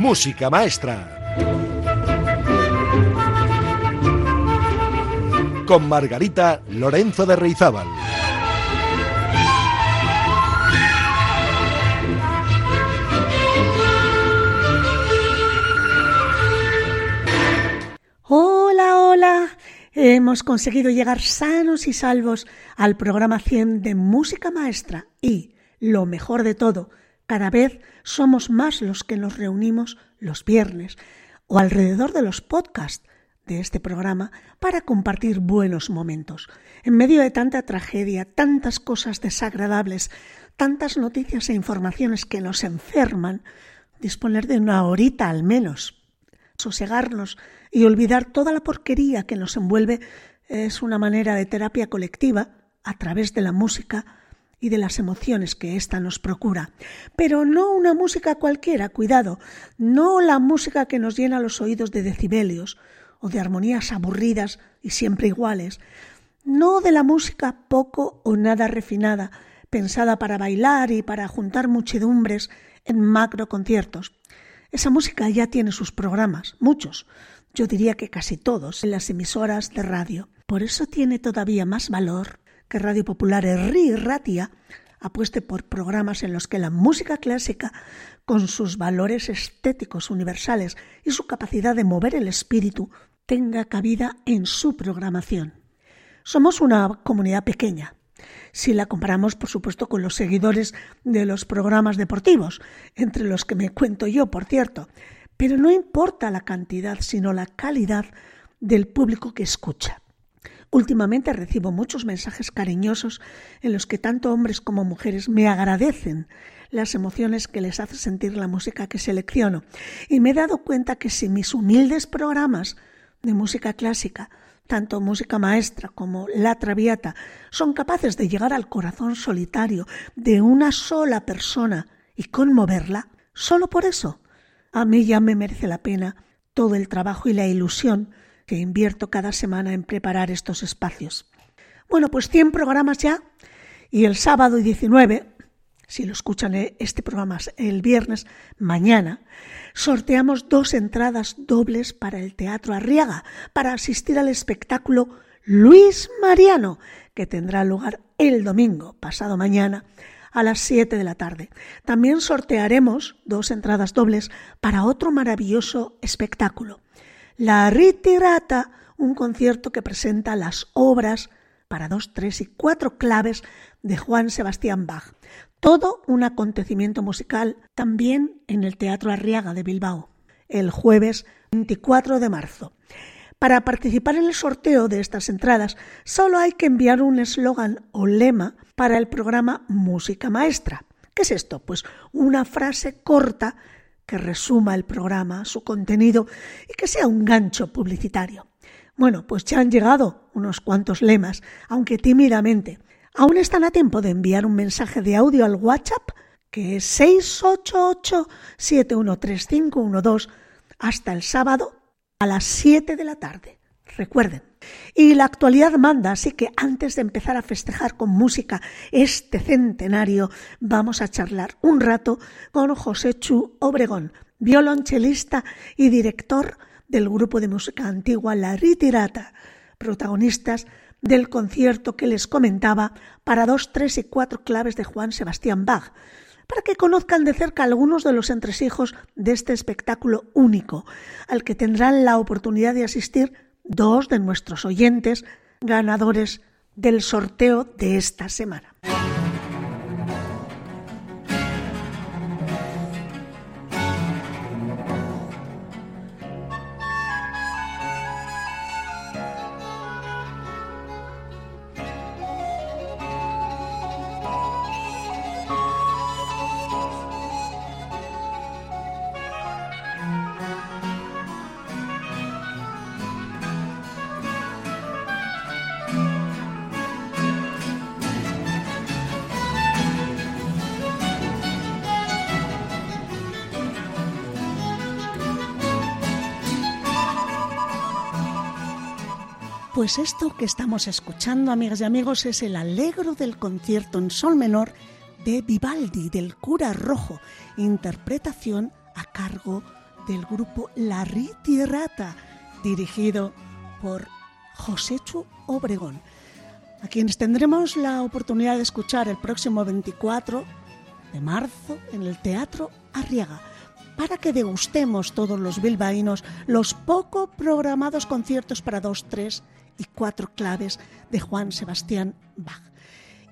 Música Maestra. Con Margarita Lorenzo de Reizábal. Hola, hola. Hemos conseguido llegar sanos y salvos al programa 100 de Música Maestra y, lo mejor de todo, cada vez somos más los que nos reunimos los viernes o alrededor de los podcasts de este programa para compartir buenos momentos. En medio de tanta tragedia, tantas cosas desagradables, tantas noticias e informaciones que nos enferman, disponer de una horita al menos, sosegarnos y olvidar toda la porquería que nos envuelve es una manera de terapia colectiva a través de la música y de las emociones que ésta nos procura. Pero no una música cualquiera, cuidado, no la música que nos llena los oídos de decibelios o de armonías aburridas y siempre iguales, no de la música poco o nada refinada, pensada para bailar y para juntar muchedumbres en macro conciertos. Esa música ya tiene sus programas, muchos, yo diría que casi todos, en las emisoras de radio. Por eso tiene todavía más valor que Radio Popular Erri Ratia apueste por programas en los que la música clásica, con sus valores estéticos universales y su capacidad de mover el espíritu, tenga cabida en su programación. Somos una comunidad pequeña, si la comparamos, por supuesto, con los seguidores de los programas deportivos, entre los que me cuento yo, por cierto, pero no importa la cantidad, sino la calidad del público que escucha. Últimamente recibo muchos mensajes cariñosos en los que tanto hombres como mujeres me agradecen las emociones que les hace sentir la música que selecciono. Y me he dado cuenta que si mis humildes programas de música clásica, tanto música maestra como la traviata, son capaces de llegar al corazón solitario de una sola persona y conmoverla, solo por eso, a mí ya me merece la pena todo el trabajo y la ilusión que invierto cada semana en preparar estos espacios. Bueno, pues 100 programas ya y el sábado 19, si lo escuchan eh, este programa el viernes, mañana, sorteamos dos entradas dobles para el Teatro Arriaga para asistir al espectáculo Luis Mariano, que tendrá lugar el domingo, pasado mañana, a las 7 de la tarde. También sortearemos dos entradas dobles para otro maravilloso espectáculo. La Ritirata, un concierto que presenta las obras para dos, tres y cuatro claves de Juan Sebastián Bach. Todo un acontecimiento musical también en el Teatro Arriaga de Bilbao, el jueves 24 de marzo. Para participar en el sorteo de estas entradas solo hay que enviar un eslogan o lema para el programa Música Maestra. ¿Qué es esto? Pues una frase corta que resuma el programa, su contenido y que sea un gancho publicitario. Bueno, pues ya han llegado unos cuantos lemas, aunque tímidamente. Aún están a tiempo de enviar un mensaje de audio al WhatsApp, que es 688-713512, hasta el sábado a las 7 de la tarde. Recuerden. Y la actualidad manda, así que antes de empezar a festejar con música este centenario, vamos a charlar un rato con José Chu Obregón, violonchelista y director del grupo de música antigua La Ritirata, protagonistas del concierto que les comentaba para dos, tres y cuatro claves de Juan Sebastián Bach, para que conozcan de cerca algunos de los entresijos de este espectáculo único, al que tendrán la oportunidad de asistir dos de nuestros oyentes ganadores del sorteo de esta semana. Pues esto que estamos escuchando, amigas y amigos, es el alegro del concierto en sol menor de Vivaldi, del cura rojo, interpretación a cargo del grupo La Rata, dirigido por Joséchu Obregón, a quienes tendremos la oportunidad de escuchar el próximo 24 de marzo en el Teatro Arriaga para que degustemos todos los bilbaínos los poco programados conciertos para dos, tres y cuatro claves de Juan Sebastián Bach.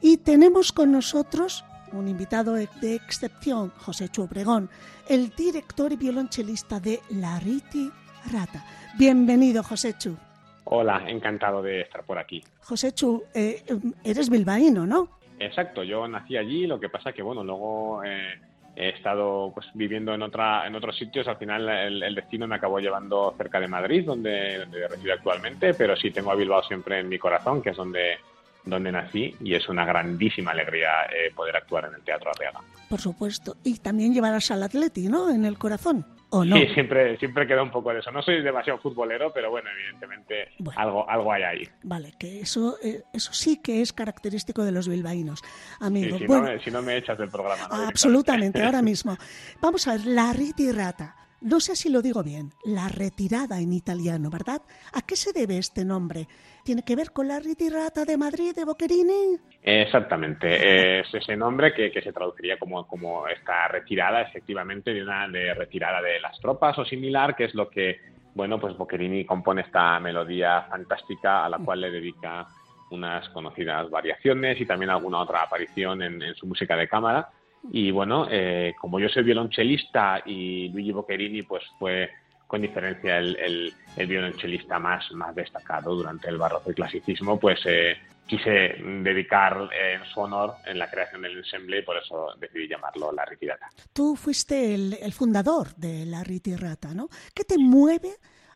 Y tenemos con nosotros un invitado de excepción, José Chu Obregón, el director y violonchelista de La Riti Rata. Bienvenido, José Chu. Hola, encantado de estar por aquí. José Chu, eh, eres bilbaíno, ¿no? Exacto, yo nací allí, lo que pasa que, bueno, luego eh, he estado pues viviendo en otra en otros sitios al final el, destino me acabó llevando cerca de Madrid donde, donde resido actualmente pero sí tengo a Bilbao siempre en mi corazón que es donde donde nací y es una grandísima alegría eh, poder actuar en el Teatro Arriaga. Por supuesto. Y también llevarás al Atleti, ¿no? En el corazón. ¿O no? Sí, siempre, siempre queda un poco de eso. No soy demasiado futbolero, pero bueno, evidentemente algo, algo hay ahí. Vale, que eso, eh, eso sí que es característico de los bilbaínos, amigos. si, no me, si, no me, echas del programa. Absolutamente, ahora mismo. Vamos a ver, la Rata. No sé si lo digo bien, la retirada en italiano, ¿verdad? ¿A qué se debe este nombre? ¿Tiene que ver con la ritirata de Madrid de Boccherini? Exactamente, es ese nombre que, se traduciría como, como esta retirada, efectivamente, de una de retirada de las tropas o similar, que es lo que, bueno, pues Boccherini compone esta melodía fantástica a la cual le dedica unas conocidas variaciones y también alguna otra aparición en, su música de cámara. Y bueno, eh, como yo soy violonchelista y Luigi Boccherini pues fue con diferencia el, el, violonchelista más, más destacado durante el barroco y clasicismo, pues eh, quise dedicar eh, en su honor en la creación del ensemble y por eso decidí llamarlo La Ritirata. Tú fuiste el, fundador de La Ritirata, ¿no? ¿Qué te mueve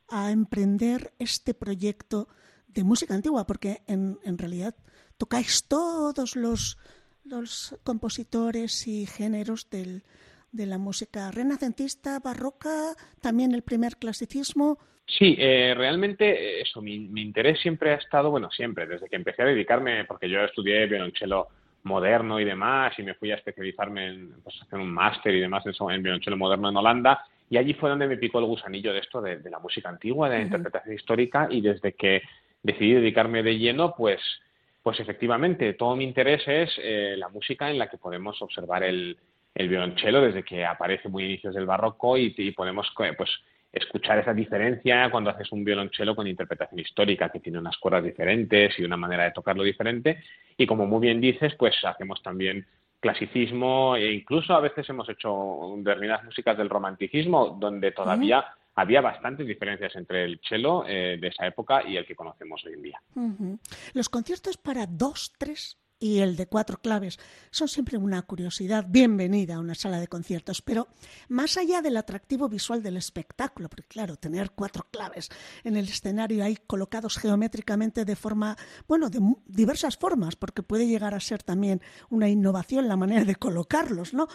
a emprender este proyecto de música antigua? Porque en, en realidad tocáis todos los, los compositores y géneros del, de la música renacentista, barroca, también el primer clasicismo. Sí, eh, realmente eso, mi, interés siempre ha estado, bueno, siempre, desde que empecé a dedicarme, porque yo estudié violonchelo moderno y demás, y me fui a especializarme en pues, hacer un máster y demás en, en violonchelo moderno en Holanda, y allí fue donde me picó el gusanillo de esto, de, la música antigua, de la interpretación histórica, y desde que decidí dedicarme de lleno, pues, pues efectivamente, todo mi interés es eh, la música en la que podemos observar el, el violonchelo desde que aparece muy inicios del barroco y, podemos pues escuchar esa diferencia cuando haces un violonchelo con interpretación histórica que tiene unas cuerdas diferentes y una manera de tocarlo diferente. Y como muy bien dices pues hacemos también clasicismo e incluso a veces hemos hecho determinadas músicas del romanticismo donde todavía había bastantes diferencias entre el cello eh, de esa época y el que conocemos hoy en día. Los conciertos para dos, tres y el de cuatro claves son siempre una curiosidad bienvenida a una sala de conciertos, pero más allá del atractivo visual del espectáculo, porque claro, tener cuatro claves en el escenario ahí colocados geométricamente de forma, bueno, de diversas formas, porque puede llegar a ser también una innovación la manera de colocarlos, ¿no?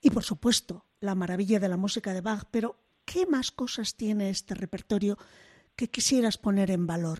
Y por supuesto, la maravilla de la música de Bach, pero ¿qué más cosas tiene este repertorio que quisieras poner en valor?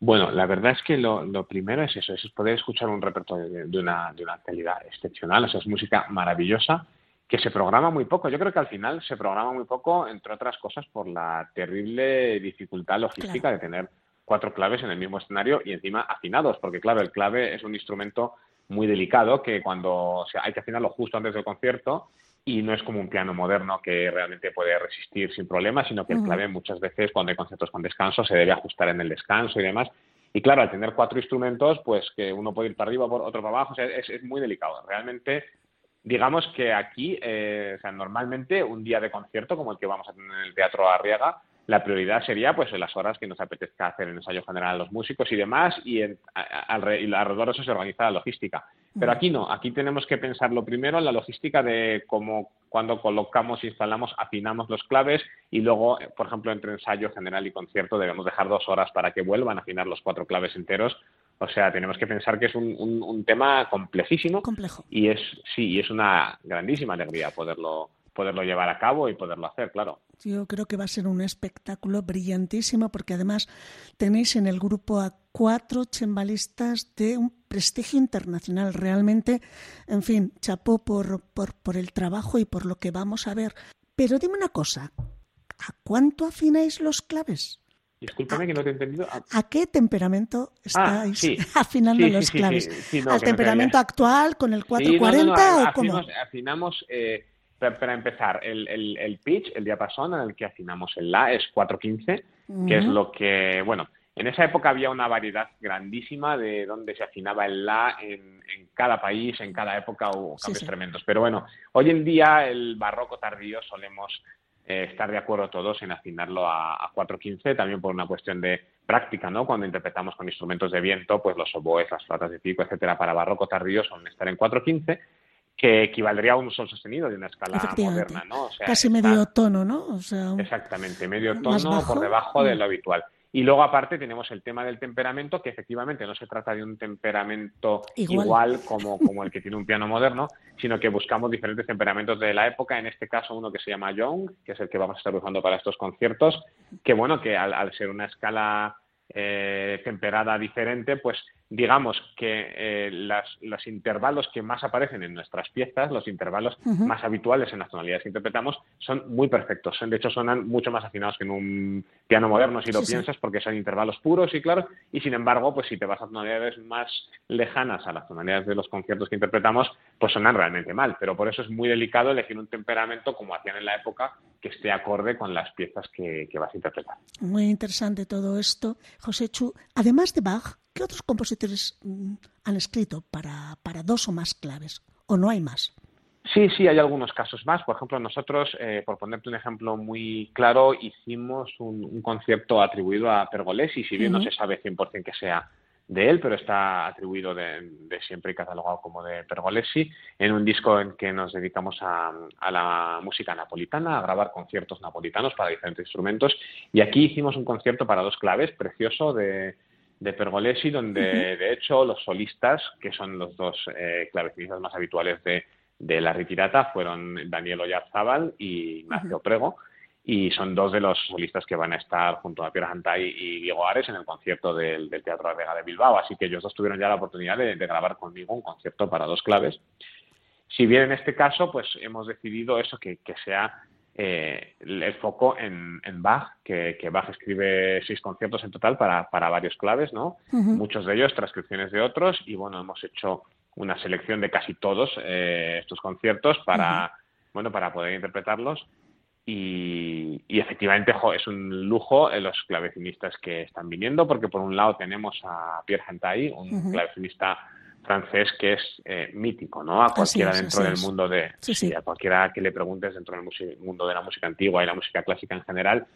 Bueno, la verdad es que lo, primero es eso, es poder escuchar un repertorio de, una, de una calidad excepcional, o sea, es música maravillosa que se programa muy poco. Yo creo que al final se programa muy poco, entre otras cosas, por la terrible dificultad logística de tener cuatro claves en el mismo escenario y encima afinados, porque claro, el clave es un instrumento muy delicado que cuando hay que afinarlo justo antes del concierto y no es como un piano moderno que realmente puede resistir sin problemas, sino que el clave muchas veces cuando hay conciertos con descanso se debe ajustar en el descanso y demás. Y claro, al tener cuatro instrumentos, pues que uno puede ir para arriba, otro para abajo, es, es, muy delicado. Realmente, digamos que aquí, eh, o sea, normalmente un día de concierto como el que vamos a tener en el Teatro Arriaga, la prioridad sería pues en las horas que nos apetezca hacer el ensayo general a los músicos y demás y, en, alrededor de eso se organiza la logística. Pero aquí no, aquí tenemos que pensarlo primero en la logística de cómo cuando colocamos, instalamos, afinamos los claves y luego, por ejemplo, entre ensayo general y concierto debemos dejar dos horas para que vuelvan a afinar los cuatro claves enteros. O sea, tenemos que pensar que es un, un, tema complejísimo. Complejo. Y es, sí, y es una grandísima alegría poderlo, poderlo llevar a cabo y poderlo hacer, claro. Yo creo que va a ser un espectáculo brillantísimo porque además tenéis en el grupo a cuatro chembalistas de un prestigio internacional. Realmente, en fin, chapó por, por, por el trabajo y por lo que vamos a ver. Pero dime una cosa, ¿A cuánto afináis los claves? Discúlpame que no te he entendido. ¿A, qué temperamento ah, estáis afinando los claves? ¿Al temperamento actual con el 440 o cómo? Afinamos, eh, para, empezar, el, pitch, el diapasón en el que afinamos el La es 415, que es lo que, bueno, en esa época había una variedad grandísima de dónde se afinaba el La en, cada país, en cada época hubo cambios tremendos. Pero bueno, hoy en día el barroco tardío solemos eh, estar de acuerdo todos en afinarlo a, 4.15, también por una cuestión de práctica, ¿no? Cuando interpretamos con instrumentos de viento, pues los oboes, las flautas de pico, etcétera, para barroco tardío son estar en 4.15, que equivaldría a un sol sostenido de una escala moderna, ¿no? Casi medio tono, ¿no? exactamente, medio tono por debajo de lo habitual. Y luego, aparte, tenemos el tema del temperamento, que efectivamente no se trata de un temperamento igual, como, como, el que tiene un piano moderno, sino que buscamos diferentes temperamentos de la época. En este caso, uno que se llama Young, que es el que vamos a estar usando para estos conciertos, que bueno, que al ser una escala eh, temperada diferente, pues digamos que eh, los intervalos que más aparecen en nuestras piezas, los intervalos más habituales en las tonalidades que interpretamos, son muy perfectos. De hecho, sonan mucho más afinados que en un piano moderno, si lo piensas, porque son intervalos puros y claros. Y sin embargo, pues si te vas a tonalidades más lejanas a las tonalidades de los conciertos que interpretamos, pues sonan realmente mal. Pero por eso es muy delicado elegir un temperamento, como hacían en la época, que esté acorde con las piezas que, que vas a interpretar. Muy interesante todo esto. José Chu, además de Bach, ¿qué otros compositores mm, han escrito para, para dos o más claves? ¿O no hay más? Sí, sí, hay algunos casos más. Por ejemplo, nosotros, eh, por ponerte un ejemplo muy claro, hicimos un, concierto atribuido a Pergolesi, si bien no se sabe 100% que sea de él, pero está atribuido de, siempre y catalogado como de Pergolesi, en un disco en que nos dedicamos a, la música napolitana, a grabar conciertos napolitanos para diferentes instrumentos. Y aquí hicimos un concierto para dos claves, precioso, de, Pergolesi, donde de hecho los solistas, que son los dos eh, clavecinistas más habituales de, la retirata, fueron Daniel Oyarzábal y Ignacio Prego y son dos de los solistas que van a estar junto a Pierre Hantay y Diego Ares en el concierto del, Teatro Vega de Bilbao. Así que ellos dos tuvieron ya la oportunidad de, grabar conmigo un concierto para dos claves. Si bien en este caso, pues hemos decidido eso, que, sea eh, el foco en, Bach, que, Bach escribe seis conciertos en total para, varios claves, ¿no? Muchos de ellos transcripciones de otros y bueno, hemos hecho una selección de casi todos eh, estos conciertos para, bueno, para poder interpretarlos. Y, efectivamente es un lujo los clavecinistas que están viniendo, porque por un lado tenemos a Pierre Hantay, un clavecinista francés que es eh, mítico, ¿no? A cualquiera dentro del mundo de... Sí, a cualquiera que le preguntes dentro del mundo de la música antigua y la música clásica en general,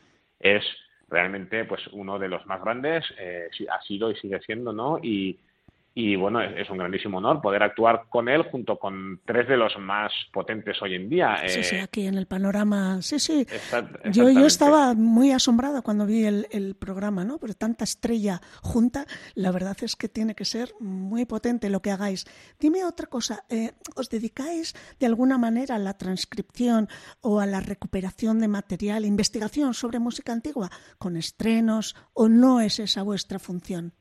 es realmente pues uno de los más grandes, eh, ha sido y sigue siendo, ¿no? Y, y bueno, es, un grandísimo honor poder actuar con él junto con tres de los más potentes hoy en día. Sí, sí, eh, aquí en el panorama, sí, sí. Yo, yo estaba muy asombrada cuando vi el, el, programa, ¿no? Pero tanta estrella junta, la verdad es que tiene que ser muy potente lo que hagáis. Dime otra cosa, eh, ¿os dedicáis de alguna manera a la transcripción o a la recuperación de material, investigación sobre música antigua con estrenos o no es esa vuestra función?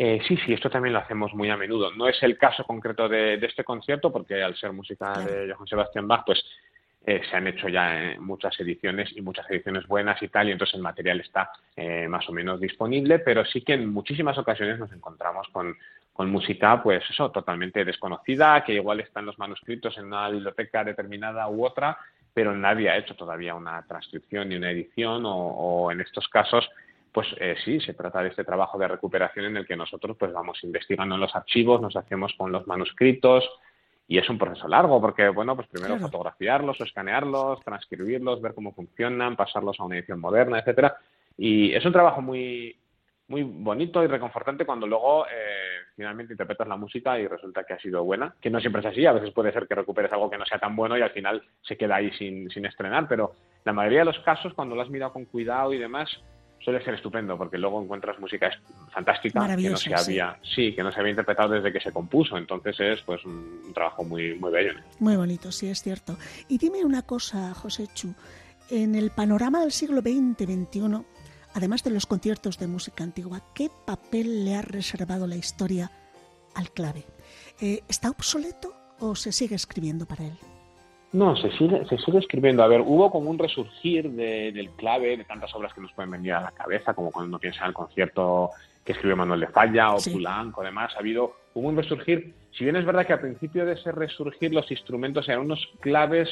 Eh, sí, sí, esto también lo hacemos muy a menudo. No es el caso concreto de, este concierto, porque al ser música de Johann Sebastian Bach, pues eh, se han hecho ya eh, muchas ediciones y muchas ediciones buenas y tal, y entonces el material está más o menos disponible, pero sí que en muchísimas ocasiones nos encontramos con, con música, pues eso, totalmente desconocida, que igual están los manuscritos en una biblioteca determinada u otra, pero nadie ha hecho todavía una transcripción ni una edición, o, o en estos casos pues eh, sí, se trata de este trabajo de recuperación en el que nosotros pues vamos investigando en los archivos, nos hacemos con los manuscritos y es un proceso largo porque, bueno, pues primero fotografiarlos, escanearlos, transcribirlos, ver cómo funcionan, pasarlos a una edición moderna, etcétera. Y es un trabajo muy, muy bonito y reconfortante cuando luego eh, finalmente interpretas la música y resulta que ha sido buena, que no siempre es así, a veces puede ser que recuperes algo que no sea tan bueno y al final se queda ahí sin, sin estrenar, pero la mayoría de los casos cuando lo has mirado con cuidado y demás, suele ser estupendo porque luego encuentras música fantástica que no se había sí. que no se había interpretado desde que se compuso. Entonces es pues un, trabajo muy muy bello. Muy bonito sí es cierto. Y dime una cosa José Chu. En el panorama del siglo XX XXI además de los conciertos de música antigua qué papel le ha reservado la historia al clave eh, está obsoleto o se sigue escribiendo para él No, se sigue, se sigue escribiendo. A ver, hubo como un resurgir del clave, de tantas obras que nos pueden venir a la cabeza, como cuando uno piensa en el concierto que escribió Manuel de Falla o sí. o demás. Ha habido, hubo un resurgir. Si bien es verdad que al principio de ese resurgir los instrumentos eran unos claves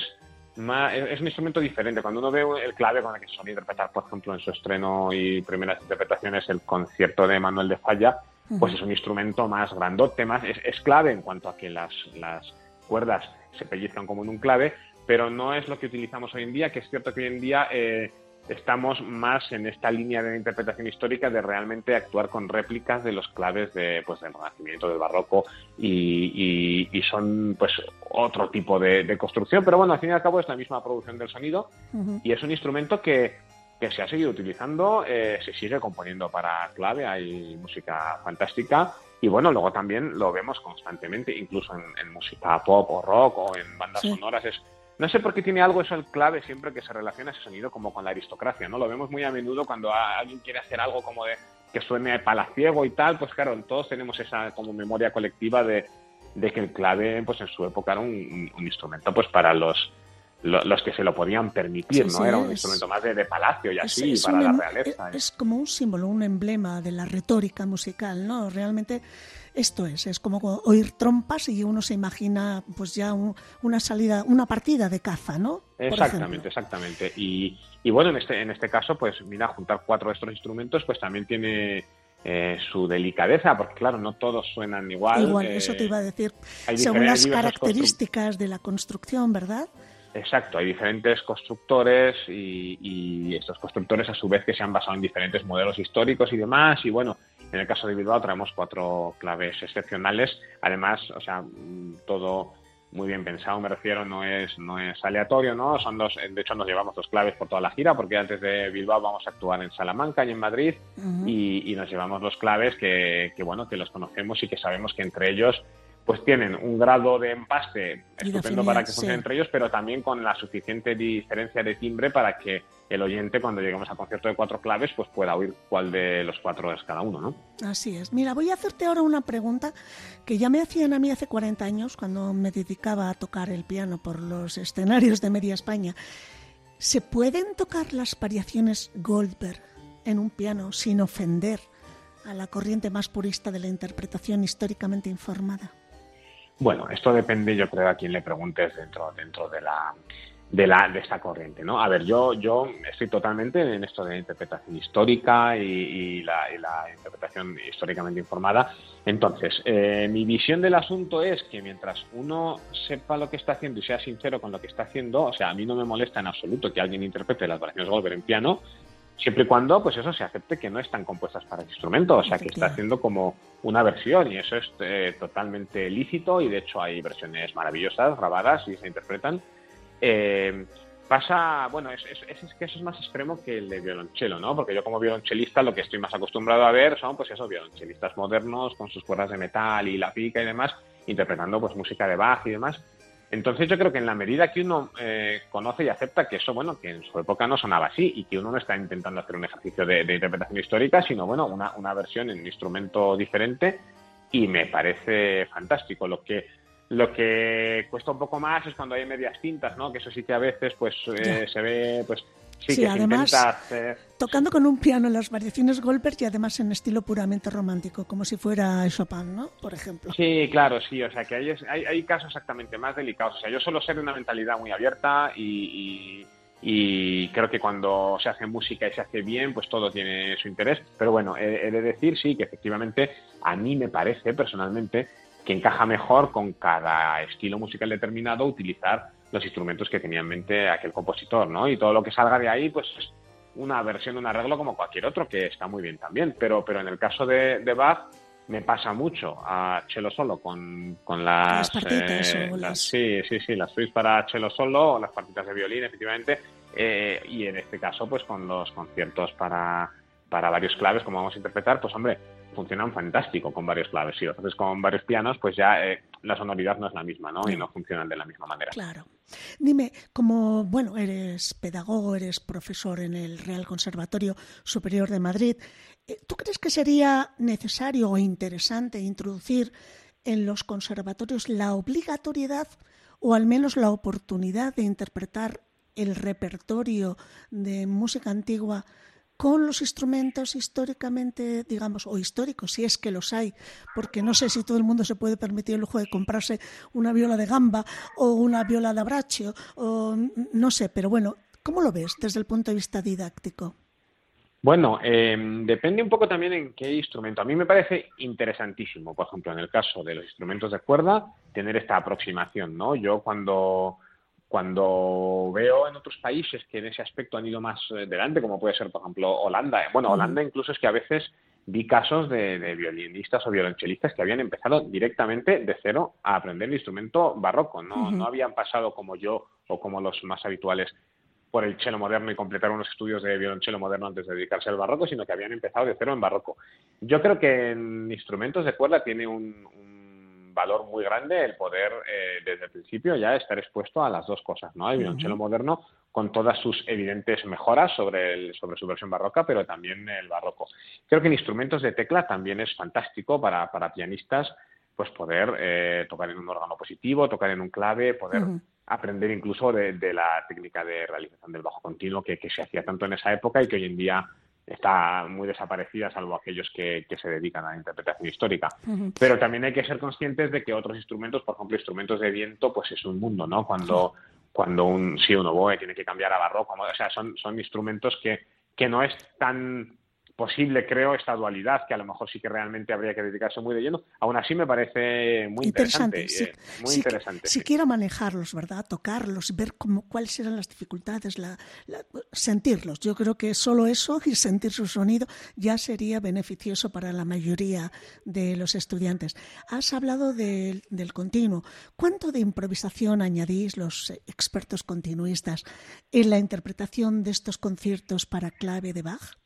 más, es un instrumento diferente. Cuando uno ve el clave con el que se suele interpretar, por ejemplo, en su estreno y primeras interpretaciones, el concierto de Manuel de Falla, pues es un instrumento más grandote, más es, es clave en cuanto a que las, las cuerdas se pellizcan como en un clave, pero no es lo que utilizamos hoy en día, que es cierto que hoy en día eh, estamos más en esta línea de interpretación histórica de realmente actuar con réplicas de los claves de, pues, del Renacimiento, del Barroco, y, y, y son pues otro tipo de, de, construcción, pero bueno, al fin y al cabo es la misma producción del sonido uh -huh. y es un instrumento que, que se ha seguido utilizando, eh, se sigue componiendo para clave, hay música fantástica y bueno, luego también lo vemos constantemente, incluso en, en música pop o rock o en bandas sí. sonoras. Es, no sé por qué tiene algo eso el clave siempre que se relaciona ese sonido como con la aristocracia, ¿no? Lo vemos muy a menudo cuando alguien quiere hacer algo como de que suene palaciego y tal, pues claro, todos tenemos esa como memoria colectiva de, de que el clave pues en su época era un, un instrumento pues para los los que se lo podían permitir, sí, ¿no? Sí, Era un es, instrumento más de, de, palacio y así, es, es para la em, realeza. Es, es, como un símbolo, un emblema de la retórica musical, ¿no? Realmente esto es, es como oír trompas y uno se imagina pues ya un, una salida, una partida de caza, ¿no? Exactamente, exactamente. Y, y, bueno, en este, en este caso, pues mira, juntar cuatro de estos instrumentos, pues también tiene eh, su delicadeza, porque claro, no todos suenan igual. Igual, eh, eso te iba a decir. Según las características de la construcción, ¿verdad? Exacto, hay diferentes constructores y, y, estos constructores a su vez que se han basado en diferentes modelos históricos y demás. Y bueno, en el caso de Bilbao traemos cuatro claves excepcionales. Además, o sea, todo muy bien pensado, me refiero, no es, no es aleatorio, ¿no? Son dos, de hecho nos llevamos dos claves por toda la gira, porque antes de Bilbao vamos a actuar en Salamanca y en Madrid, uh -huh. y, y, nos llevamos dos claves que, que, bueno, que los conocemos y que sabemos que entre ellos pues tienen un grado de empaste estupendo para que funcione sí. entre ellos, pero también con la suficiente diferencia de timbre para que el oyente, cuando lleguemos al concierto de cuatro claves, pues pueda oír cuál de los cuatro es cada uno, ¿no? Así es. Mira, voy a hacerte ahora una pregunta que ya me hacían a mí hace 40 años, cuando me dedicaba a tocar el piano por los escenarios de Media España. ¿Se pueden tocar las variaciones Goldberg en un piano sin ofender a la corriente más purista de la interpretación históricamente informada? Bueno, esto depende, yo creo, a quien le preguntes dentro, dentro de la de la de esta corriente, ¿no? A ver, yo yo estoy totalmente en esto de la interpretación histórica y, y, la, y la, interpretación históricamente informada. Entonces, eh, mi visión del asunto es que mientras uno sepa lo que está haciendo y sea sincero con lo que está haciendo, o sea, a mí no me molesta en absoluto que alguien interprete las variaciones Goldberg en piano, siempre y cuando pues eso se acepte que no están compuestas para el instrumento, o sea que está haciendo como una versión y eso es eh, totalmente lícito y de hecho hay versiones maravillosas grabadas y se interpretan. Eh, pasa, bueno, es, es, es, que eso es más extremo que el de violonchelo, ¿no? Porque yo como violonchelista lo que estoy más acostumbrado a ver son pues esos violonchelistas modernos con sus cuerdas de metal y la pica y demás, interpretando pues música de Bach y demás. Entonces yo creo que en la medida que uno eh, conoce y acepta que eso, bueno, que en su época no sonaba así y que uno no está intentando hacer un ejercicio de, de interpretación histórica, sino, bueno, una, una, versión en un instrumento diferente y me parece fantástico. Lo que, lo que cuesta un poco más es cuando hay medias tintas, ¿no? Que eso sí que a veces pues eh, se ve pues Sí, sí además, hacer... tocando con un piano las variaciones Goldberg y además en estilo puramente romántico, como si fuera Chopin, ¿no? Por ejemplo. Sí, claro, sí, o sea que hay, hay, hay casos exactamente más delicados. O sea, yo solo sé de una mentalidad muy abierta y, y, y, creo que cuando se hace música y se hace bien, pues todo tiene su interés. Pero bueno, he, he de decir, sí, que efectivamente a mí me parece personalmente que encaja mejor con cada estilo musical determinado utilizar los instrumentos que tenía en mente aquel compositor, ¿no? Y todo lo que salga de ahí, pues es una versión, un arreglo como cualquier otro, que está muy bien también. Pero, pero en el caso de, de Bach, me pasa mucho a cello solo con, con las, las partitas eh, o las... sí sí sí las suites para cello solo o las partitas de violín efectivamente eh, y en este caso pues con los conciertos para para varios claves como vamos a interpretar pues hombre funcionan fantástico con varios lo haces con varios pianos, pues ya eh, la sonoridad no es la misma, ¿no? Y no funcionan de la misma manera. Claro. Dime, como, bueno, eres pedagogo, eres profesor en el Real Conservatorio Superior de Madrid, eh, ¿tú crees que sería necesario o interesante introducir en los conservatorios la obligatoriedad o al menos la oportunidad de interpretar el repertorio de música antigua con los instrumentos históricamente, digamos, o históricos, si es que los hay, porque no sé si todo el mundo se puede permitir el lujo de comprarse una viola de gamba o una viola de abraccio, o no sé, pero bueno, ¿cómo lo ves desde el punto de vista didáctico? Bueno, eh, depende un poco también en qué instrumento. A mí me parece interesantísimo, por ejemplo, en el caso de los instrumentos de cuerda, tener esta aproximación, ¿no? Yo cuando cuando veo en otros países que en ese aspecto han ido más eh, delante, como puede ser, por ejemplo, Holanda, eh, bueno, Holanda incluso es que a veces vi casos de, violinistas o violonchelistas que habían empezado directamente de cero a aprender el instrumento barroco, no, no habían pasado como yo o como los más habituales por el cello moderno y completar unos estudios de violonchelo moderno antes de dedicarse al barroco, sino que habían empezado de cero en barroco. Yo creo que en instrumentos de cuerda tiene un valor muy grande el poder eh, desde el principio ya estar expuesto a las dos cosas, ¿no? El violonchelo moderno con todas sus evidentes mejoras sobre, el, sobre su versión barroca, pero también el barroco. Creo que en instrumentos de tecla también es fantástico para, para pianistas pues poder eh, tocar en un órgano positivo, tocar en un clave, poder aprender incluso de, la técnica de realización del bajo continuo que, que se hacía tanto en esa época y que hoy en día está muy desaparecida, salvo aquellos que, se dedican a la interpretación histórica. Pero también hay que ser conscientes de que otros instrumentos, por ejemplo, instrumentos de viento, pues es un mundo, ¿no? Cuando, cuando un, sí, un oboe tiene que cambiar a barroco, o sea, son, son instrumentos que, que no es tan posible, creo, esta dualidad, que a lo mejor sí que realmente habría que dedicarse muy de lleno. Aún así me parece muy interesante. Eh, muy interesante. Siquiera manejarlos, ¿verdad? Tocarlos, ver cómo, cuáles eran las dificultades, la, sentirlos. Yo creo que solo eso y sentir su sonido ya sería beneficioso para la mayoría de los estudiantes. Has hablado del continuo. ¿Cuánto de improvisación añadís los expertos continuistas en la interpretación de estos conciertos para clave de Bach?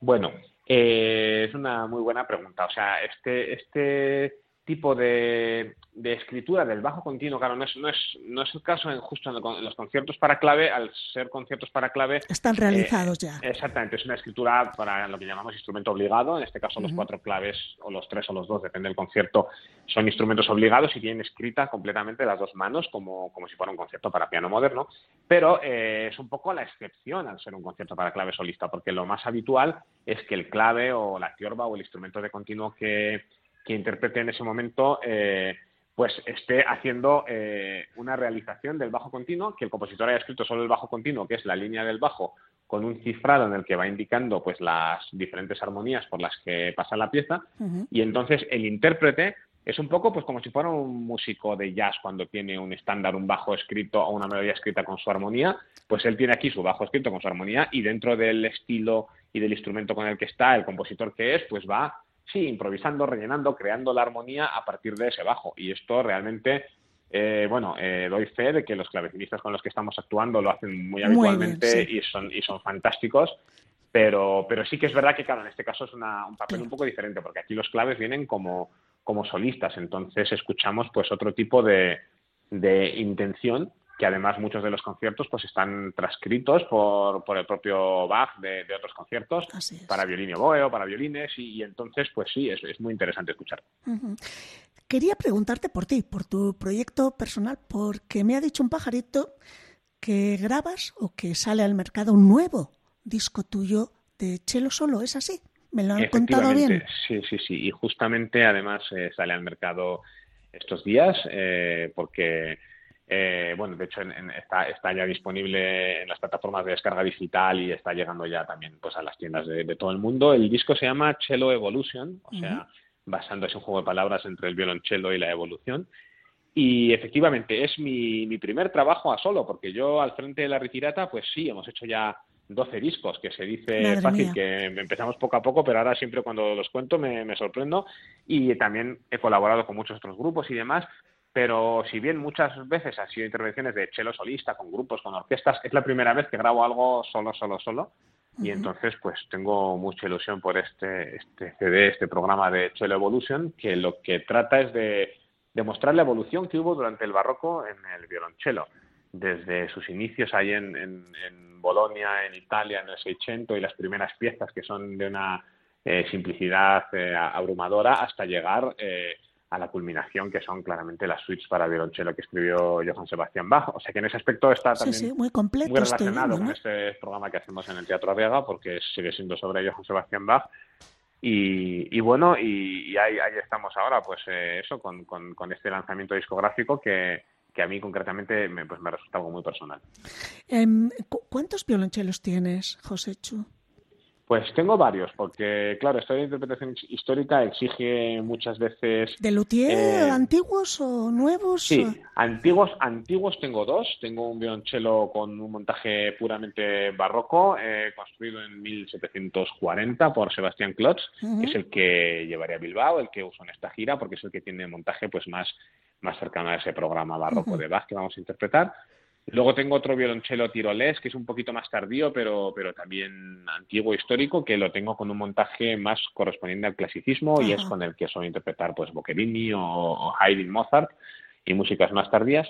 Bueno, eh, es una muy buena pregunta. O sea, este, este tipo de, de escritura del bajo continuo, claro, no es, no es, no es el caso en, justo en, los conciertos para clave, al ser conciertos para clave... Están realizados eh, ya. Exactamente, es una escritura para lo que llamamos instrumento obligado, en este caso los cuatro claves, o los tres o los dos, depende del concierto, son instrumentos obligados y tienen escrita completamente las dos manos, como, como si fuera un concierto para piano moderno, pero eh, es un poco la excepción al ser un concierto para clave solista, porque lo más habitual es que el clave o la tiorba o el instrumento de continuo que, que interprete en ese momento... Eh, pues esté haciendo eh, una realización del bajo continuo, que el compositor haya escrito solo el bajo continuo, que es la línea del bajo, con un cifrado en el que va indicando pues las diferentes armonías por las que pasa la pieza, y entonces el intérprete es un poco pues como si fuera un músico de jazz cuando tiene un estándar, un bajo escrito o una melodía escrita con su armonía, pues él tiene aquí su bajo escrito con su armonía y dentro del estilo y del instrumento con el que está el compositor que es, pues va sí, improvisando, rellenando, creando la armonía a partir de ese bajo. Y esto realmente, eh, bueno, eh, doy fe de que los clavecinistas con los que estamos actuando lo hacen muy habitualmente y, son, y son fantásticos. Pero, pero sí que es verdad que, claro, en este caso es un papel un poco diferente, porque aquí los claves vienen como, como solistas, entonces escuchamos pues otro tipo de, de intención que además muchos de los conciertos pues están transcritos por, por el propio Bach de, otros conciertos para violín y oboe para violines y, entonces pues sí, es, es muy interesante escuchar. Quería preguntarte por ti, por tu proyecto personal, porque me ha dicho un pajarito que grabas o que sale al mercado un nuevo disco tuyo de Chelo Solo, ¿es así? ¿Me lo han contado bien? Sí, sí, sí. Y justamente además eh, sale al mercado estos días eh, porque eh, bueno, de hecho está, está, ya disponible en las plataformas de descarga digital y está llegando ya también pues, a las tiendas de, todo el mundo. El disco se llama Cello Evolution, o sea, basándose en un juego de palabras entre el violonchelo y la evolución. Y efectivamente es mi, mi primer trabajo a solo, porque yo al frente de la retirata, pues sí, hemos hecho ya 12 discos, que se dice fácil, que empezamos poco a poco, pero ahora siempre cuando los cuento me, me, sorprendo. Y también he colaborado con muchos otros grupos y demás, pero si bien muchas veces han sido intervenciones de chelo solista, con grupos, con orquestas, es la primera vez que grabo algo solo, solo, solo. Y entonces, pues tengo mucha ilusión por este, este CD, este programa de Chelo Evolution, que lo que trata es de demostrar la evolución que hubo durante el barroco en el violonchelo. Desde sus inicios ahí en, en, Bolonia, en Italia, en el Seicento, y las primeras piezas que son de una eh, simplicidad eh, abrumadora, hasta llegar eh, a la culminación, que son claramente las suites para violonchelo que escribió Johann Sebastian Bach. O sea que en ese aspecto está también muy, completo muy relacionado con este programa que hacemos en el Teatro Arriaga, porque sigue siendo sobre Johann Sebastian Bach. Y, bueno, y, ahí, ahí, estamos ahora, pues eh, eso, con, con, este lanzamiento discográfico que, que a mí concretamente me, pues me resulta algo muy personal. Em, ¿Cuántos violonchelos tienes, José Chu? Pues tengo varios, porque claro, esta interpretación histórica exige muchas veces. ¿De luthier eh, antiguos o nuevos? Sí, antiguos, antiguos tengo dos. Tengo un violonchelo con un montaje puramente barroco, eh, construido en 1740 por Sebastián Klotz, que es el que llevaré a Bilbao, el que uso en esta gira, porque es el que tiene montaje pues más, más cercano a ese programa barroco de Bach que vamos a interpretar. Luego tengo otro violonchelo tirolés, que es un poquito más tardío, pero, pero también antiguo histórico, que lo tengo con un montaje más correspondiente al clasicismo y es con el que suelo interpretar pues Boccherini o, o Haydn Mozart y músicas más tardías.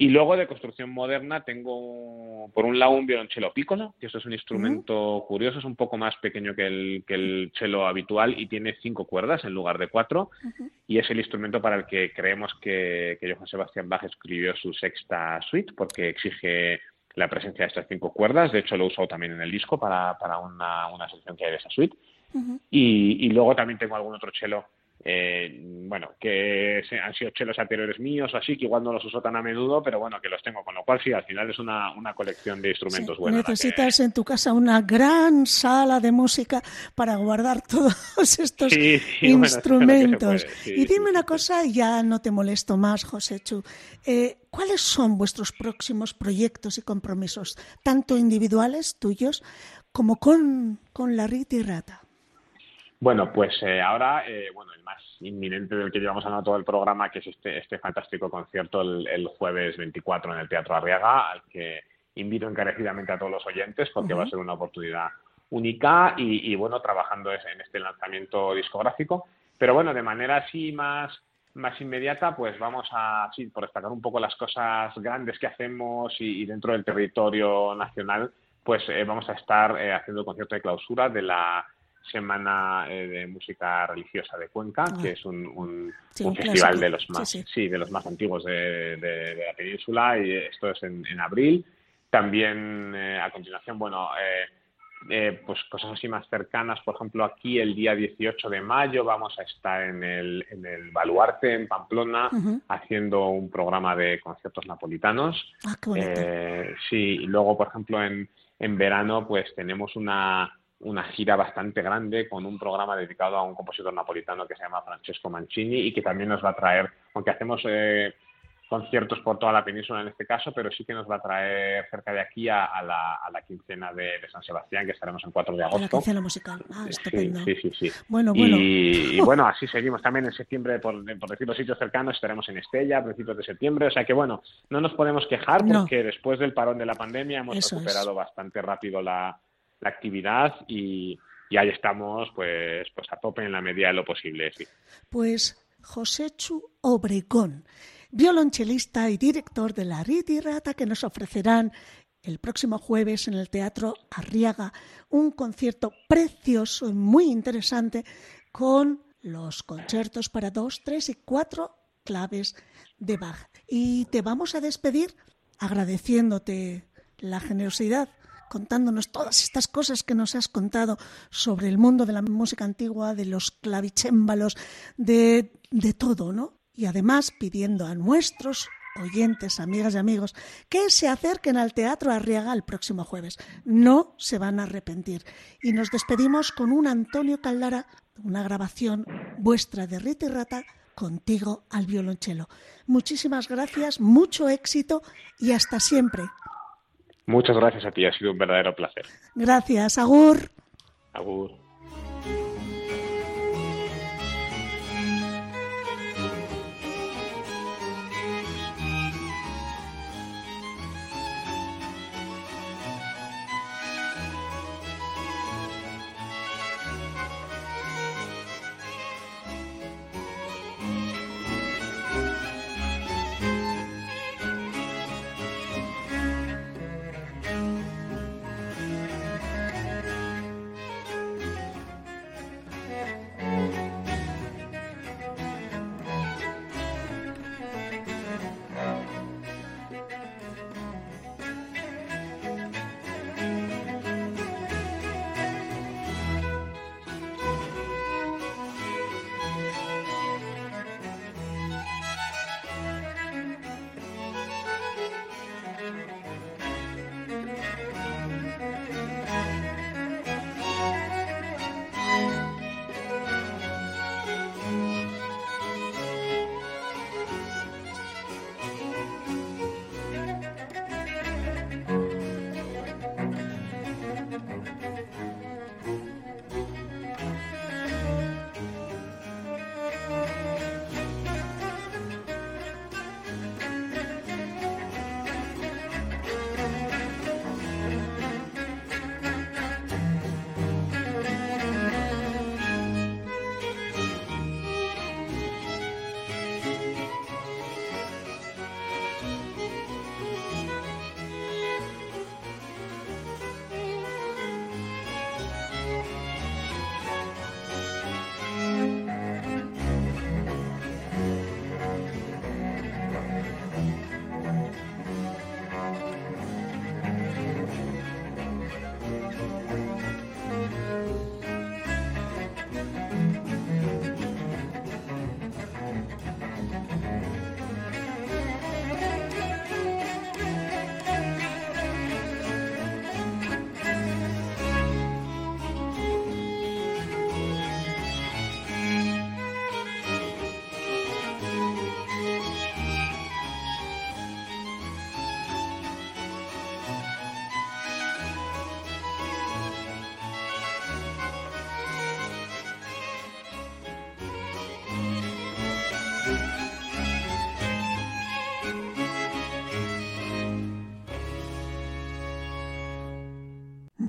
Y luego de construcción moderna tengo, por un lado, un violonchelo piccolo, que esto es un instrumento curioso, es un poco más pequeño que el, que el cello habitual y tiene cinco cuerdas en lugar de cuatro. Y es el instrumento para el que creemos que, que Johann Sebastian Bach escribió su sexta suite, porque exige la presencia de estas cinco cuerdas. De hecho, lo he usado también en el disco para, para una, una sección que hay de esa suite. y, y, luego también tengo algún otro cello eh, bueno, que han sido chelos anteriores míos, así que igual no los uso tan a menudo, pero bueno, que los tengo, con lo cual sí, al final es una, una colección de instrumentos buenos. Necesitas en tu casa una gran sala de música para guardar todos estos instrumentos. y dime una cosa, ya no te molesto más, José Chu. Eh, ¿Cuáles son vuestros próximos proyectos y compromisos, tanto individuales tuyos como con, con la Rita y Rata? Bueno, pues eh, ahora, eh, bueno, el más inminente del que llevamos hablando todo el programa, que es este, este fantástico concierto el, jueves 24 en el Teatro Arriaga, al que invito encarecidamente a todos los oyentes porque va a ser una oportunidad única y, bueno, trabajando en este lanzamiento discográfico. Pero bueno, de manera así más, más inmediata, pues vamos a, sí, por destacar un poco las cosas grandes que hacemos y, dentro del territorio nacional, pues eh, vamos a estar haciendo el concierto de clausura de la Semana eh, de Música Religiosa de Cuenca, ah. que es un, festival de los más sí, de los más antiguos de, la península y esto es en, abril. También eh, a continuación, bueno, eh, pues cosas así más cercanas, por ejemplo, aquí el día 18 de mayo vamos a estar en el, en el Baluarte, en Pamplona, haciendo un programa de conciertos napolitanos. Ah, sí, y luego, por ejemplo, en, en verano, pues tenemos una una gira bastante grande con un programa dedicado a un compositor napolitano que se llama Francesco Mancini y que también nos va a traer, aunque hacemos eh, conciertos por toda la península en este caso, pero sí que nos va a traer cerca de aquí a, la, a la, quincena de, San Sebastián, que estaremos en 4 de agosto. la quincena musical, ah, estupendo. Sí, sí, sí. Bueno, bueno. Y, bueno, así seguimos también en septiembre, por, por, decir los sitios cercanos, estaremos en Estella a principios de septiembre, o sea que bueno, no nos podemos quejar porque después del parón de la pandemia hemos recuperado bastante rápido la la actividad y, ahí estamos pues, pues a tope en la medida de lo posible. Sí. Pues Joséchu Obregón, violonchelista y director de la Riti Rata, que nos ofrecerán el próximo jueves en el Teatro Arriaga un concierto precioso y muy interesante con los conciertos para dos, tres y cuatro claves de Bach. Y te vamos a despedir agradeciéndote la generosidad contándonos todas estas cosas que nos has contado sobre el mundo de la música antigua, de los clavicémbalos, de, de todo, ¿no? Y además pidiendo a nuestros oyentes, amigas y amigos, que se acerquen al Teatro Arriaga el próximo jueves. No se van a arrepentir. Y nos despedimos con un Antonio Caldara, una grabación vuestra de Rita y Rata, contigo al violonchelo. Muchísimas gracias, mucho éxito y hasta siempre. Muchas gracias a ti, ha sido un verdadero placer. Gracias, Agur. Agur.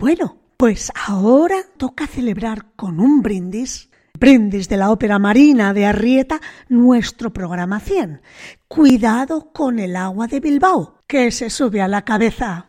Bueno, pues ahora toca celebrar con un brindis, brindis de la Ópera Marina de Arrieta, nuestro programa 100. Cuidado con el agua de Bilbao, que se sube a la cabeza.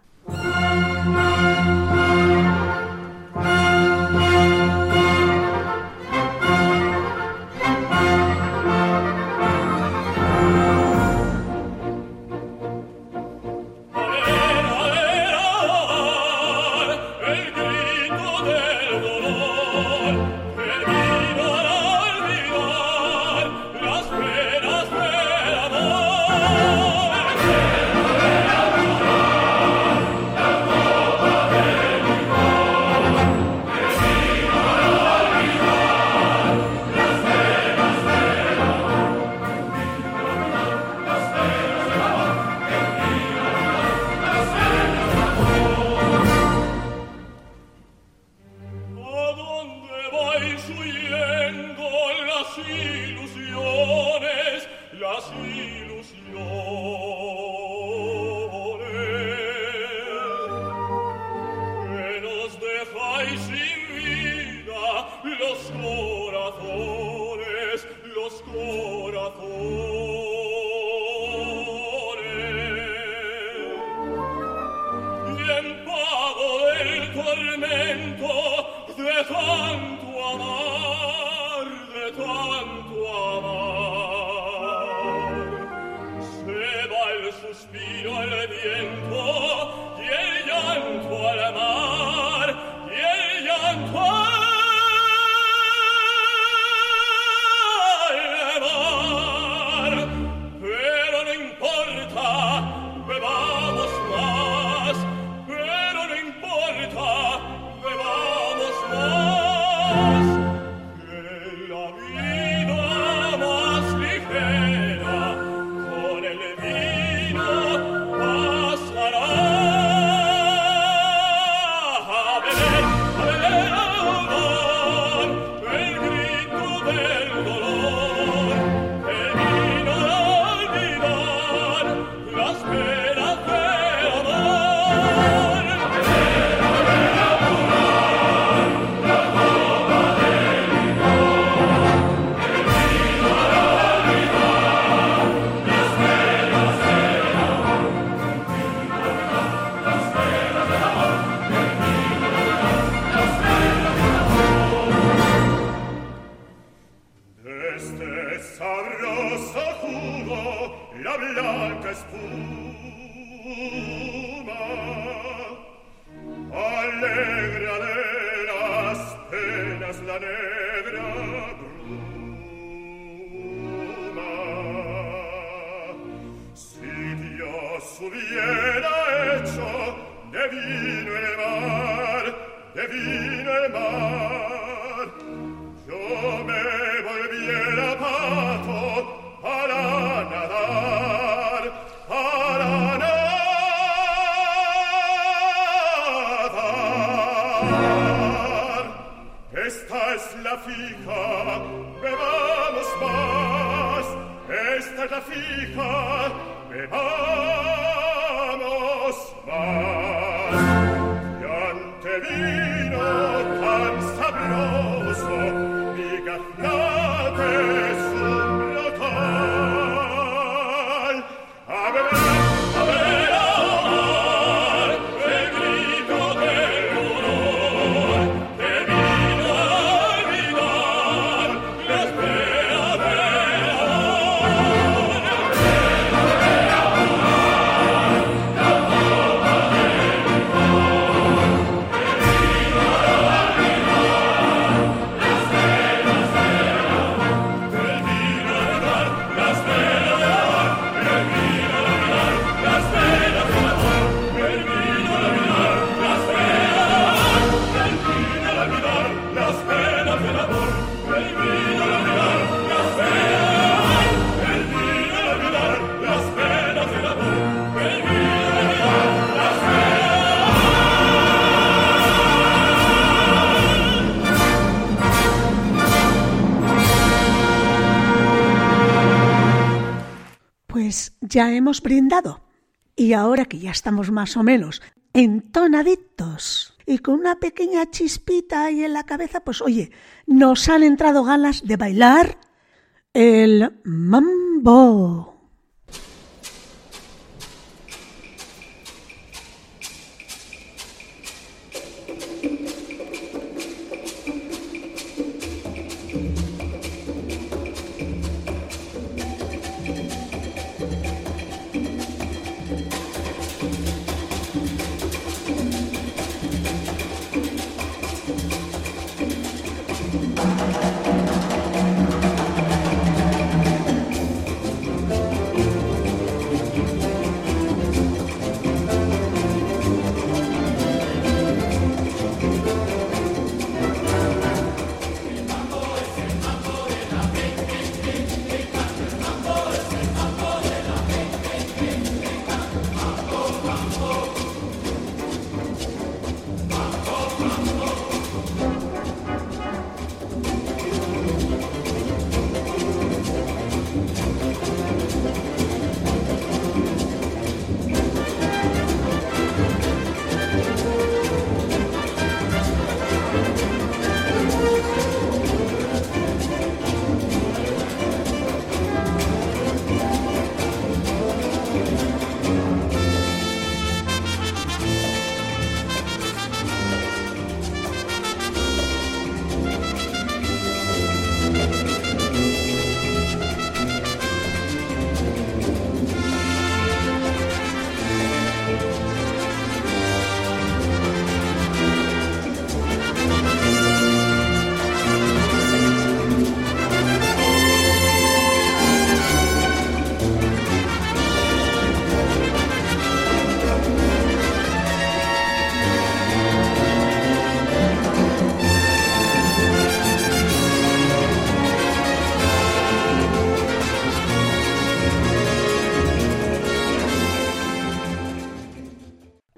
Ya hemos brindado. Y ahora que ya estamos más o menos entonaditos, y con una pequeña chispita ahí en la cabeza, pues oye, nos han entrado ganas de bailar el mambo.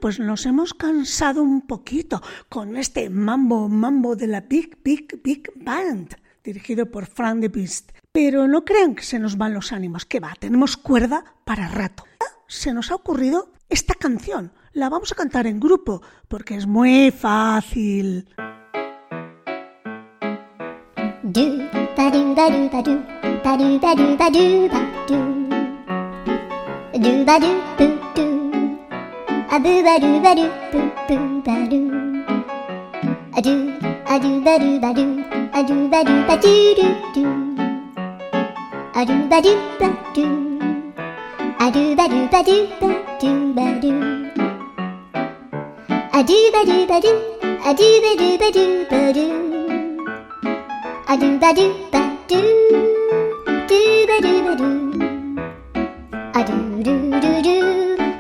Pues nos hemos cansado un poquito con este mambo mambo de la Big Big Big Band, dirigido por Frank de Beast. Pero no crean que se nos van los ánimos, que va, tenemos cuerda para rato. Se nos ha ocurrido esta canción, la vamos a cantar en grupo, porque es muy fácil. A boo ba doo ba doo boo boo ba doo. A doo a doo ba doo ba doo a doo ba doo ba doo doo doo. A doo ba doo ba doo. A doo ba doo ba doo ba doo ba doo. A doo ba doo ba doo a doo ba doo ba doo ba doo. A doo ba doo ba doo doo ba doo ba doo. A doo doo doo doo.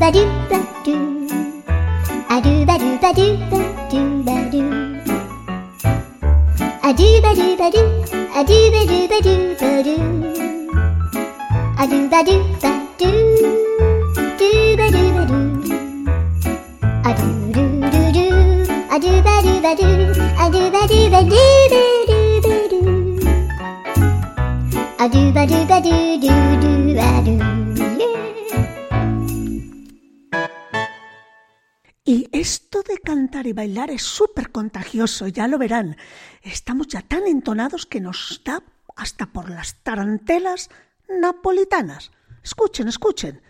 ba do ba do, a do ba do ba do ba do ba do. A do ba do ba do, a do ba do ba do bailar es súper contagioso, ya lo verán. Estamos ya tan entonados que nos da hasta por las tarantelas napolitanas. Escuchen, escuchen.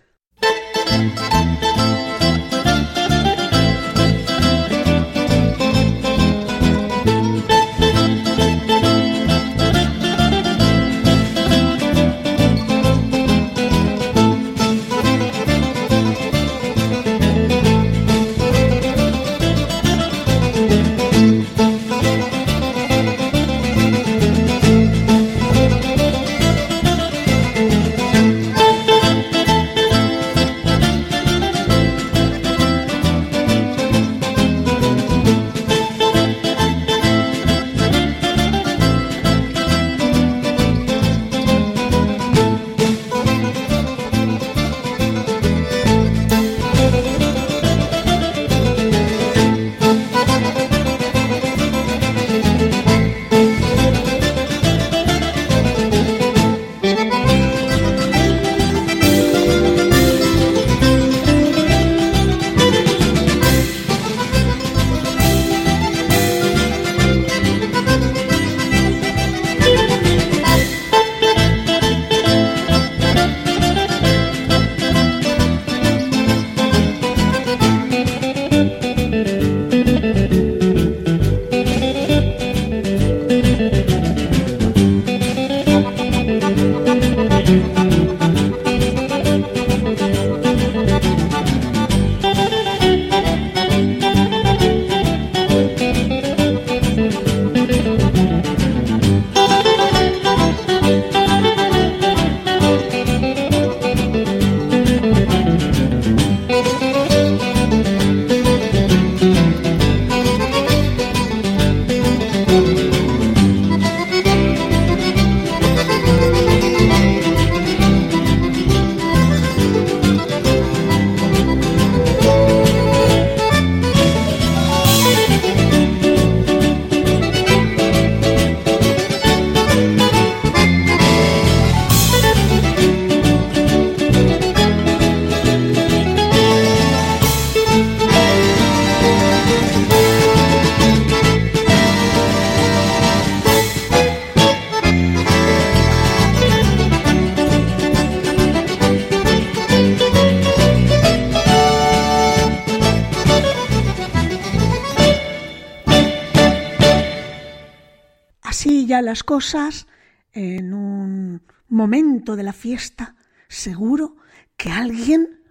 Las cosas, en un momento de la fiesta, seguro que alguien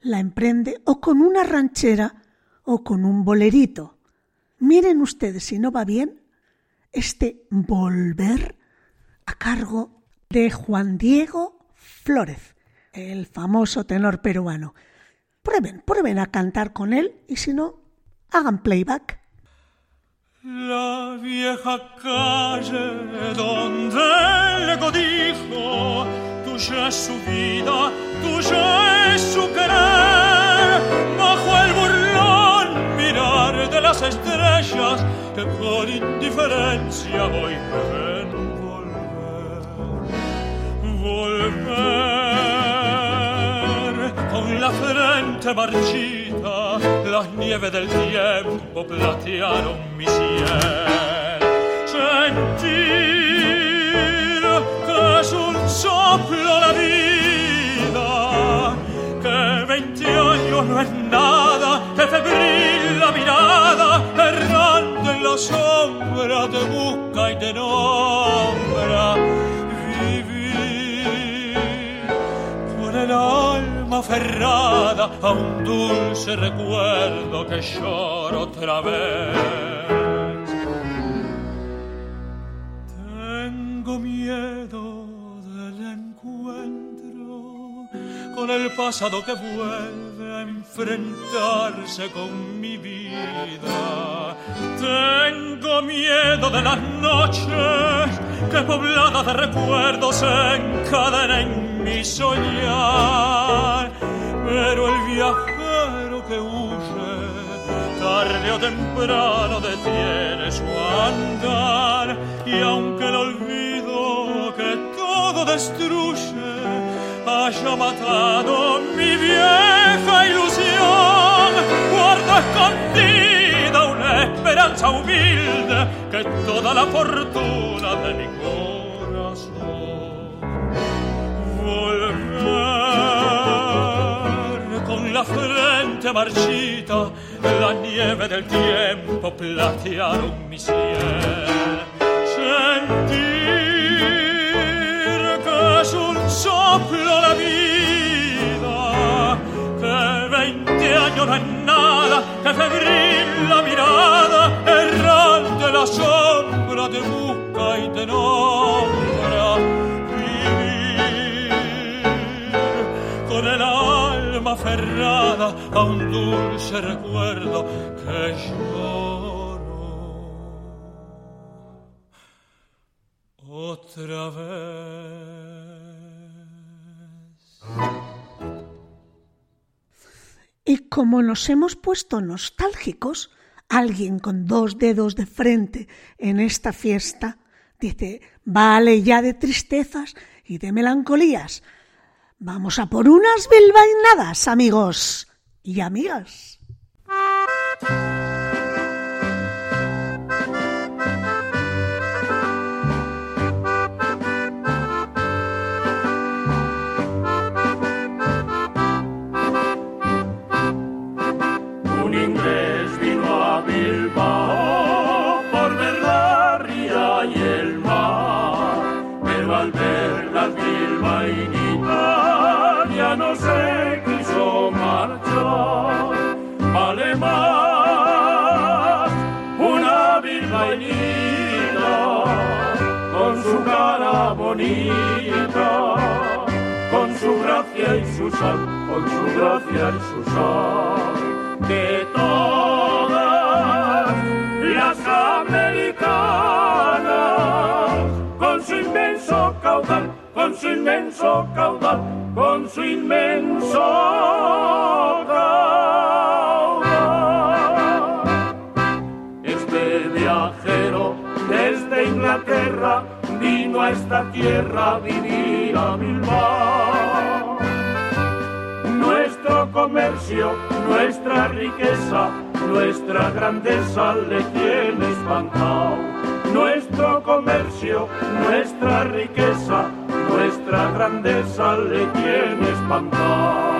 la emprende o con una ranchera o con un bolerito. Miren ustedes si no va bien este volver a cargo de Juan Diego Flórez, el famoso tenor peruano. Prueben, prueben a cantar con él y si no, hagan playback. La vieja calle donde le codijo, tuya es su vida, tuya es su querer, bajo el burlón mirar de las estrellas que con indiferencia voy a volver. Con la frente marchita las nieves del tiempo platearon mi cielo sentir que es un soplo la vida que veinte años no es nada que febril la mirada errante en la sombra te busca y te nombra. El alma aferrada a un dulce recuerdo que lloro otra vez. Tengo miedo del encuentro con el pasado que vuelve enfrentarse con mi vida. Tengo miedo de las noches que pobladas de recuerdos se encadenen mi soñar, pero el viajero que huye, tarde o temprano detiene su andar, y aunque el olvido que todo destruye haya matado mi vieja ilusión, guardo escondida una esperanza humilde que toda la fortuna de mi con la frente marchita la nieve del tiempo platearon mi cielo sentir que es un soplo la vida veinte años no es nada que febril la mirada errante la sombra te busca y te nombra el alma aferrada a un dulce recuerdo que lloro otra vez. Y como nos hemos puesto nostálgicos, alguien con dos dedos de frente en esta fiesta dice, vale ya de tristezas y de melancolías, Vamos a por unas bilbainadas, amigos y amigas. Y su sal, con su gracia y su sal, de todas las americanas, con su inmenso caudal, con su inmenso caudal, con su inmenso caudal. Este viajero desde Inglaterra vino a esta tierra a vivir a Bilbao. Nuestro comercio, nuestra riqueza, nuestra grandeza le tiene espantado. Nuestro comercio, nuestra riqueza, nuestra grandeza le tiene espantado.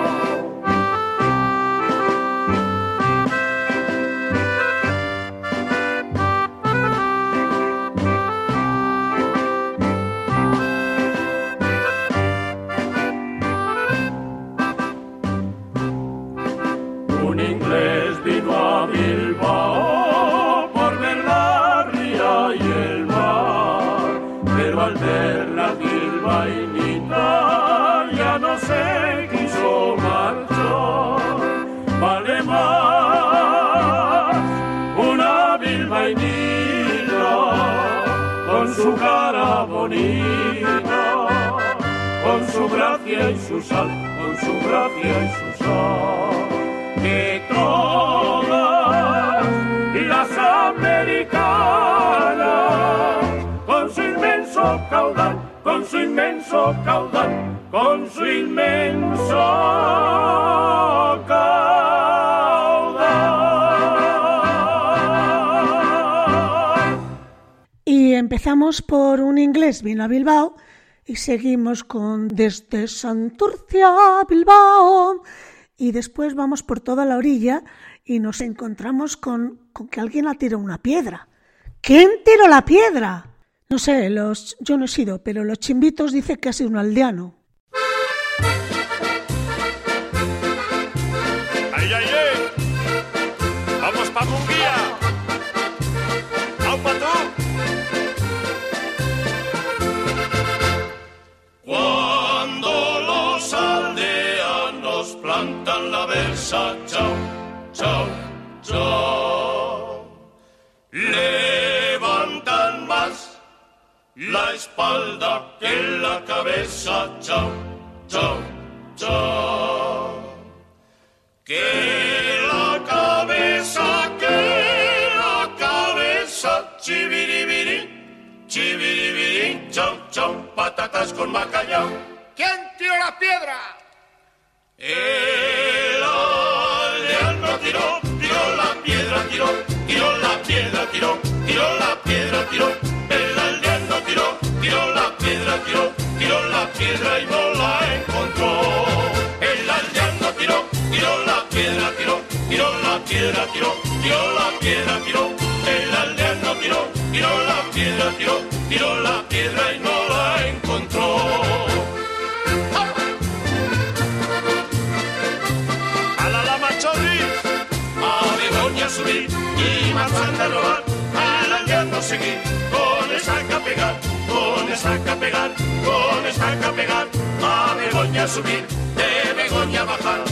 Gracia y su sal, con su gracia y su sal, que todas las americanas con su inmenso caudal, con su inmenso caudal, con su inmenso caudal. Y empezamos por un inglés, vino a Bilbao, y seguimos con Desde Santurcia a Bilbao. Y después vamos por toda la orilla y nos encontramos con, con que alguien ha tirado una piedra. ¿Quién tiró la piedra? No sé, los, yo no he sido, pero los chimbitos dicen que ha sido un aldeano. Chao, chao, chao. Levantan más la espalda que la cabeza, chao, chao, chao. Que la cabeza, que la cabeza, chibiribiri, chibiribiri, chau, chau, patatas con bacalao. ¿Quién tiró la piedra? Aldeano tiró, tiró la piedra, tiró, tiró la piedra, tiró, tiró la piedra, tiró. El aldeano tiró, tiró la piedra, tiró, tiró la piedra y no la encontró. El aldeano tiró, tiró la piedra, tiró, tiró la piedra, tiró, tiró la piedra, tiró. El aldeano tiró, tiró la piedra, tiró, tiró la piedra y no la encontró. Y Marzanda robar, al aldeano seguir, con estaca pegar, con estaca pegar, con estaca pegar, a Begoña subir, de Begoña bajar,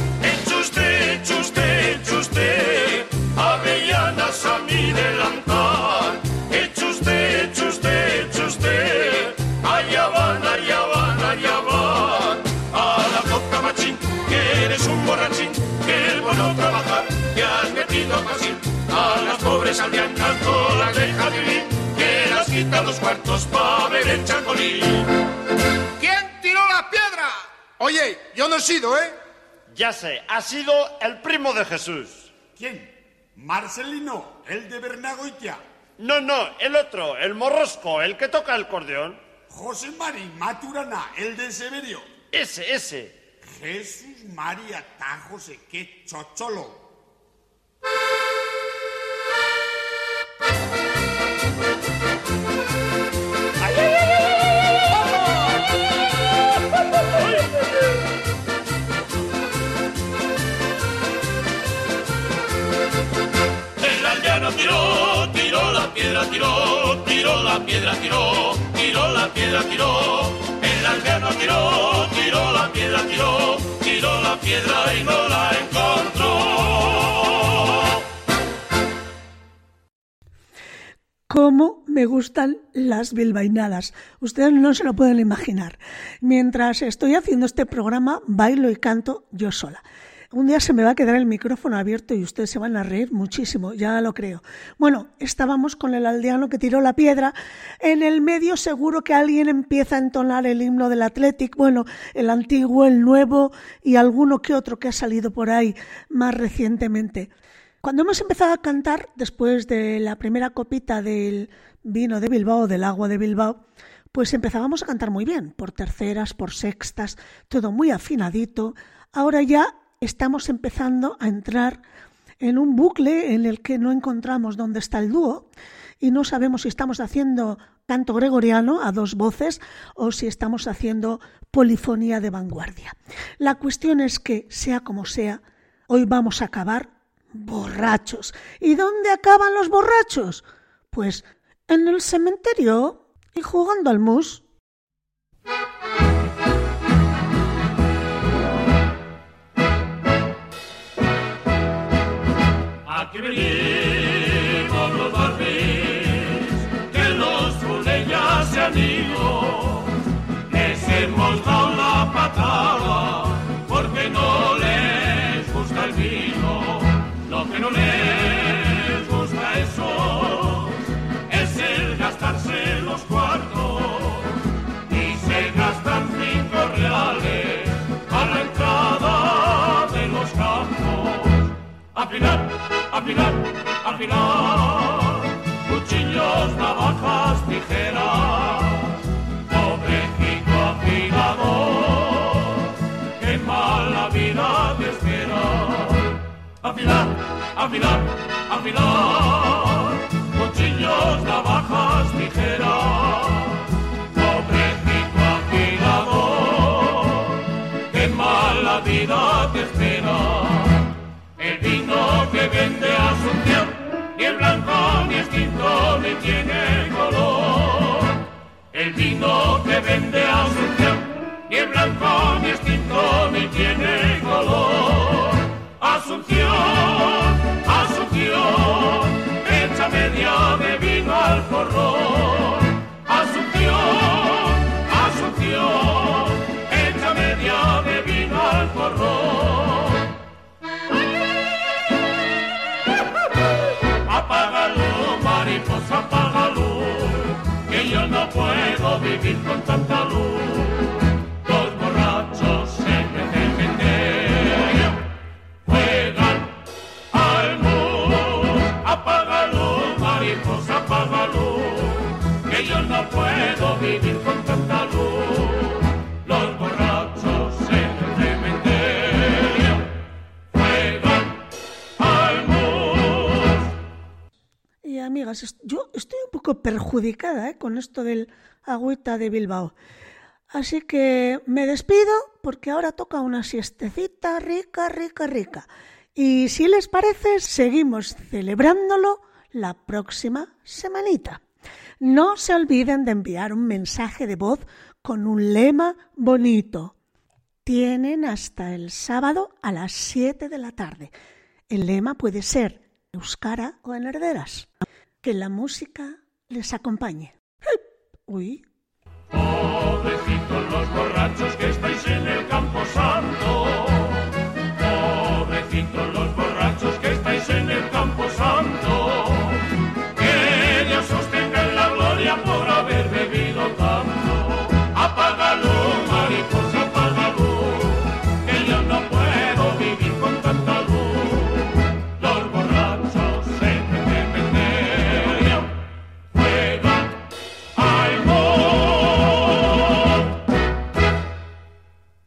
cuartos pa' beber chacolí. ¿Quién tiró la piedra? Oye, yo no he sido, ¿eh? Ya sé, ha sido el primo de Jesús. ¿Quién? Marcelino, el de Bernagoitia. No, no, el otro, el morrosco, el que toca el cordeón. José Mari Maturana, el de Severio. Ese, ese. Jesús María Tajose, qué chocholo. Piedra, tiró, tiró la piedra, tiró, tiró la piedra, tiró. El aldeano tiró, tiró la piedra, tiró, tiró la piedra y no la encontró. cómo me gustan las bilbainadas. Ustedes no se lo pueden imaginar. Mientras estoy haciendo este programa, bailo y canto yo sola. Un día se me va a quedar el micrófono abierto y ustedes se van a reír muchísimo, ya lo creo. Bueno, estábamos con el aldeano que tiró la piedra. En el medio seguro que alguien empieza a entonar el himno del Athletic, bueno, el antiguo, el nuevo y alguno que otro que ha salido por ahí más recientemente. Cuando hemos empezado a cantar, después de la primera copita del vino de Bilbao, del agua de Bilbao, pues empezábamos a cantar muy bien, por terceras, por sextas, todo muy afinadito. Ahora ya estamos empezando a entrar en un bucle en el que no encontramos dónde está el dúo y no sabemos si estamos haciendo canto gregoriano a dos voces o si estamos haciendo polifonía de vanguardia. La cuestión es que, sea como sea, hoy vamos a acabar borrachos. ¿Y dónde acaban los borrachos? Pues en el cementerio y jugando al mus. Aquí venimos los barbis, que los fuleyas se han ido. Les hemos afilar, afilar, cuchillos, navajas, tijeras, pobrecito afilador, qué mala vida te espera. Afilar, afilar, afilar, cuchillos, navajas, tijeras, que vende Asunción, ni el blanco ni es tinto ni tiene color. El vino que vende Asunción, ni el blanco ni es tinto ni tiene color. Asunción, Asunción, echa media de vino al porrón. Vivir con tanta luz. Los borrachos en el cementerio juegan al. Y amigas, yo estoy un poco perjudicada ¿eh? con esto del agüita de Bilbao. Así que me despido porque ahora toca una siestecita rica, rica, rica. Y si les parece, seguimos celebrándolo la próxima semanita. No se olviden de enviar un mensaje de voz con un lema bonito. Tienen hasta el sábado a las 7 de la tarde. El lema puede ser Euskara o en herderas. Que la música les acompañe. Uy, Pobrecitos los borrachos que estáis en el campo santo. Pobrecitos los borrachos